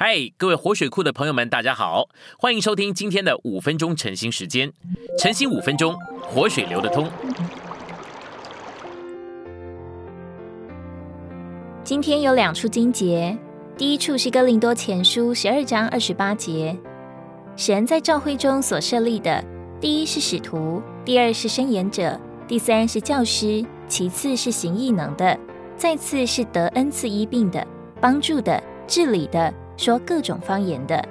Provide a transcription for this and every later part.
嗨，各位活水库的朋友们，大家好，欢迎收听今天的五分钟晨兴时间。晨兴五分钟，活水流得通。今天有两处经节，第一处是哥林多前书十二章二十八节，神在教会中所设立的，第一是使徒，第二是申言者，第三是教师，其次是行异能的，再次是得恩赐医病的、帮助的、治理的。说各种方言的。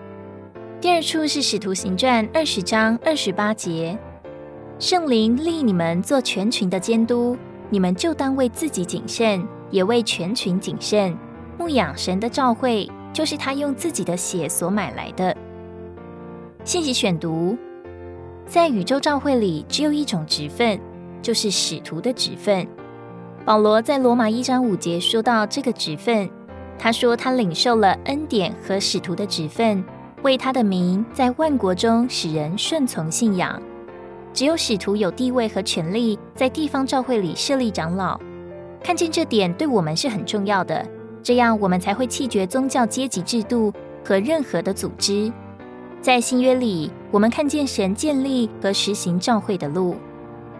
第二处是《使徒行传》二十章二十八节，圣灵立你们做全群的监督，你们就当为自己谨慎，也为全群谨慎。牧养神的召会，就是他用自己的血所买来的。信息选读：在宇宙召会里，只有一种职分，就是使徒的职分。保罗在罗马一章五节说到这个职分。他说：“他领受了恩典和使徒的职分，为他的名在万国中使人顺从信仰。只有使徒有地位和权力，在地方教会里设立长老。看见这点对我们是很重要的，这样我们才会弃绝宗教阶级制度和任何的组织。在新约里，我们看见神建立和实行教会的路。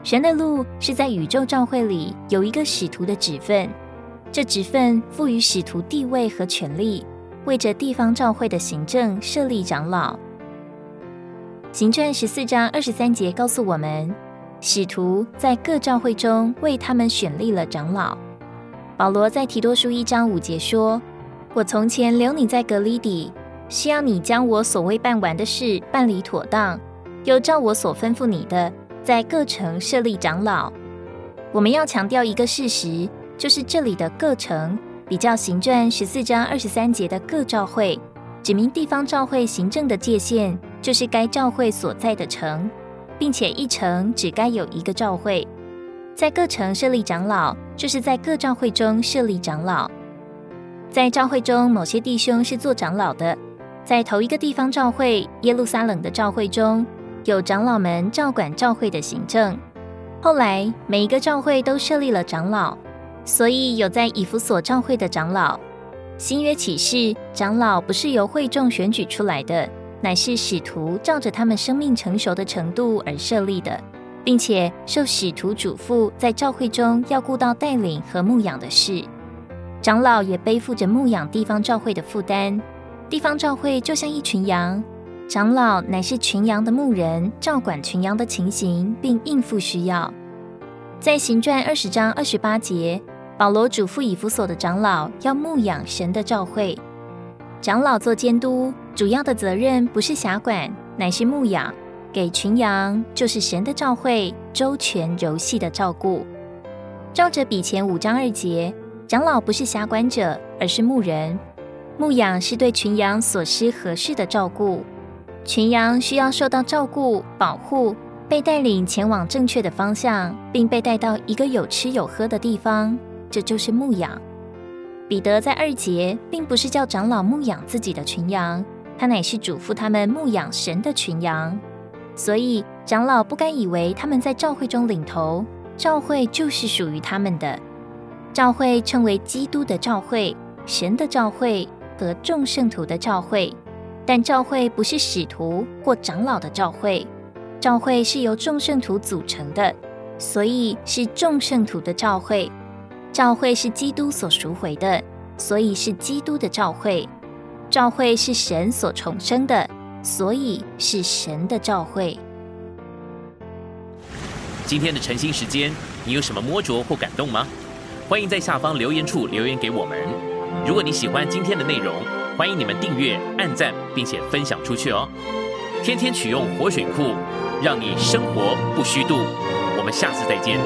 神的路是在宇宙教会里有一个使徒的职分。”这职分赋予使徒地位和权力，为着地方教会的行政设立长老。行传十四章二十三节告诉我们，使徒在各教会中为他们选立了长老。保罗在提多书一章五节说：“我从前留你在格里底，需要你将我所未办完的事办理妥当，又照我所吩咐你的，在各城设立长老。”我们要强调一个事实。就是这里的各城比较行传十四章二十三节的各教会，指明地方教会行政的界限，就是该教会所在的城，并且一城只该有一个教会。在各城设立长老，就是在各教会中设立长老。在教会中，某些弟兄是做长老的。在头一个地方教会耶路撒冷的教会中，有长老们照管教会的行政。后来，每一个教会都设立了长老。所以有在以弗所教会的长老，新约启示长老不是由会众选举出来的，乃是使徒照着他们生命成熟的程度而设立的，并且受使徒嘱咐在教会中要顾到带领和牧养的事。长老也背负着牧养地方教会的负担。地方教会就像一群羊，长老乃是群羊的牧人，照管群羊的情形，并应付需要。在行传二十章二十八节。保罗嘱咐以弗所的长老要牧养神的教会，长老做监督，主要的责任不是辖管，乃是牧养，给群羊，就是神的教会周全柔细的照顾。照着比前五章二节，长老不是辖管者，而是牧人。牧养是对群羊所施合适的照顾，群羊需要受到照顾、保护，被带领前往正确的方向，并被带到一个有吃有喝的地方。这就是牧养。彼得在二节并不是叫长老牧养自己的群羊，他乃是嘱咐他们牧养神的群羊。所以长老不该以为他们在教会中领头，教会就是属于他们的。教会称为基督的教会、神的教会和众圣徒的教会，但教会不是使徒或长老的教会，教会是由众圣徒组成的，所以是众圣徒的教会。教会是基督所赎回的，所以是基督的教会；教会是神所重生的，所以是神的教会。今天的晨兴时间，你有什么摸着或感动吗？欢迎在下方留言处留言给我们。如果你喜欢今天的内容，欢迎你们订阅、按赞，并且分享出去哦。天天取用活水库，让你生活不虚度。我们下次再见。